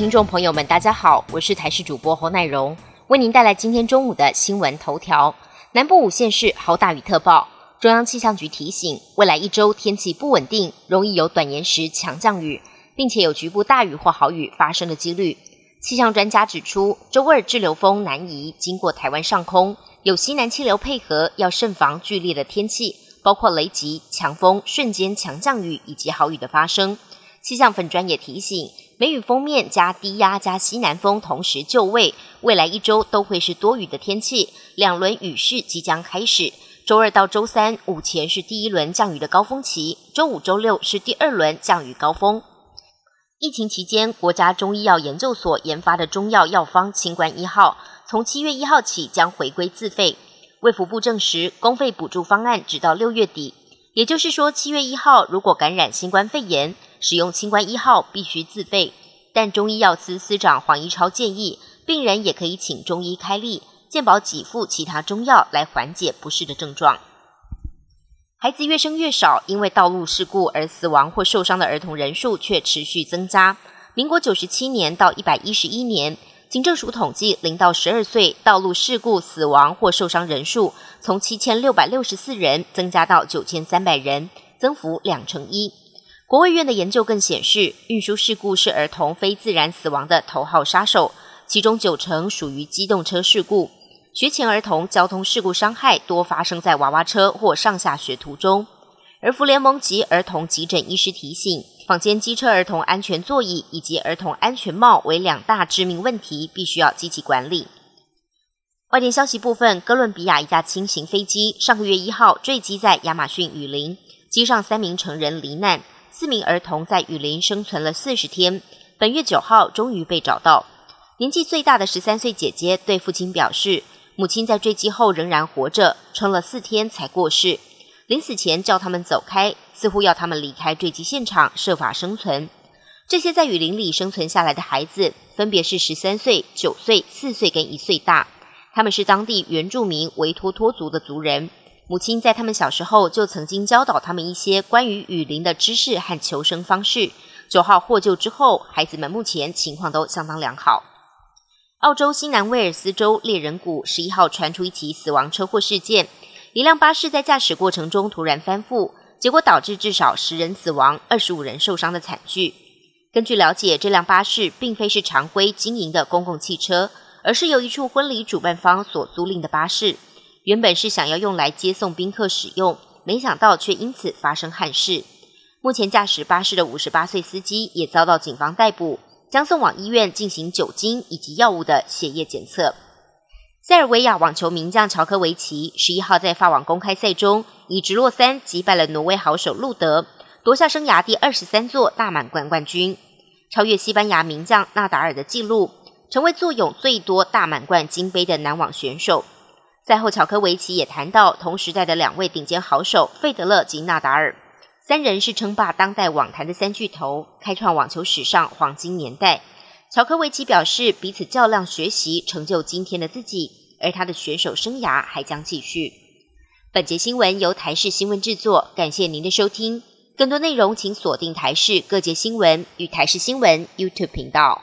听众朋友们，大家好，我是台视主播侯乃荣，为您带来今天中午的新闻头条。南部五县市豪大雨特报，中央气象局提醒，未来一周天气不稳定，容易有短延时强降雨，并且有局部大雨或豪雨发生的几率。气象专家指出，周二滞留风南移，经过台湾上空，有西南气流配合，要慎防剧烈的天气，包括雷击、强风、瞬间强降雨以及豪雨的发生。气象粉专也提醒，梅雨封面加低压加西南风同时就位，未来一周都会是多雨的天气，两轮雨势即将开始。周二到周三午前是第一轮降雨的高峰期，周五、周六是第二轮降雨高峰。疫情期间，国家中医药研究所研发的中药药方“清冠一号”，从七月一号起将回归自费。卫福部证实，公费补助方案直到六月底，也就是说，七月一号如果感染新冠肺炎。使用清冠一号必须自费，但中医药司司长黄一超建议，病人也可以请中医开立，健保给付其他中药来缓解不适的症状。孩子越生越少，因为道路事故而死亡或受伤的儿童人数却持续增加。民国九十七年到一百一十一年，警政署统计，零到十二岁道路事故死亡或受伤人数从七千六百六十四人增加到九千三百人，增幅两成一。国卫院的研究更显示，运输事故是儿童非自然死亡的头号杀手，其中九成属于机动车事故。学前儿童交通事故伤害多发生在娃娃车或上下学途中。儿福联盟及儿童急诊医师提醒，坊间机车儿童安全座椅以及儿童安全帽为两大致命问题，必须要积极管理。外电消息部分，哥伦比亚一架轻型飞机上个月一号坠机在亚马逊雨林，机上三名成人罹难。四名儿童在雨林生存了四十天，本月九号终于被找到。年纪最大的十三岁姐姐对父亲表示，母亲在坠机后仍然活着，撑了四天才过世。临死前叫他们走开，似乎要他们离开坠机现场，设法生存。这些在雨林里生存下来的孩子，分别是十三岁、九岁、四岁跟一岁大，他们是当地原住民维托托族的族人。母亲在他们小时候就曾经教导他们一些关于雨林的知识和求生方式。九号获救之后，孩子们目前情况都相当良好。澳洲新南威尔斯州猎人谷十一号传出一起死亡车祸事件，一辆巴士在驾驶过程中突然翻覆，结果导致至少十人死亡、二十五人受伤的惨剧。根据了解，这辆巴士并非是常规经营的公共汽车，而是由一处婚礼主办方所租赁的巴士。原本是想要用来接送宾客使用，没想到却因此发生憾事。目前驾驶巴士的五十八岁司机也遭到警方逮捕，将送往医院进行酒精以及药物的血液检测。塞尔维亚网球名将乔科维奇十一号在法网公开赛中以直落三击败了挪威好手路德，夺下生涯第二十三座大满贯冠军，超越西班牙名将纳达尔的纪录，成为坐拥最多大满贯金杯的男网选手。赛后，乔科维奇也谈到同时代的两位顶尖好手费德勒及纳达尔，三人是称霸当代网坛的三巨头，开创网球史上黄金年代。乔科维奇表示，彼此较量学习，成就今天的自己，而他的选手生涯还将继续。本节新闻由台视新闻制作，感谢您的收听。更多内容请锁定台视各界新闻与台视新闻 YouTube 频道。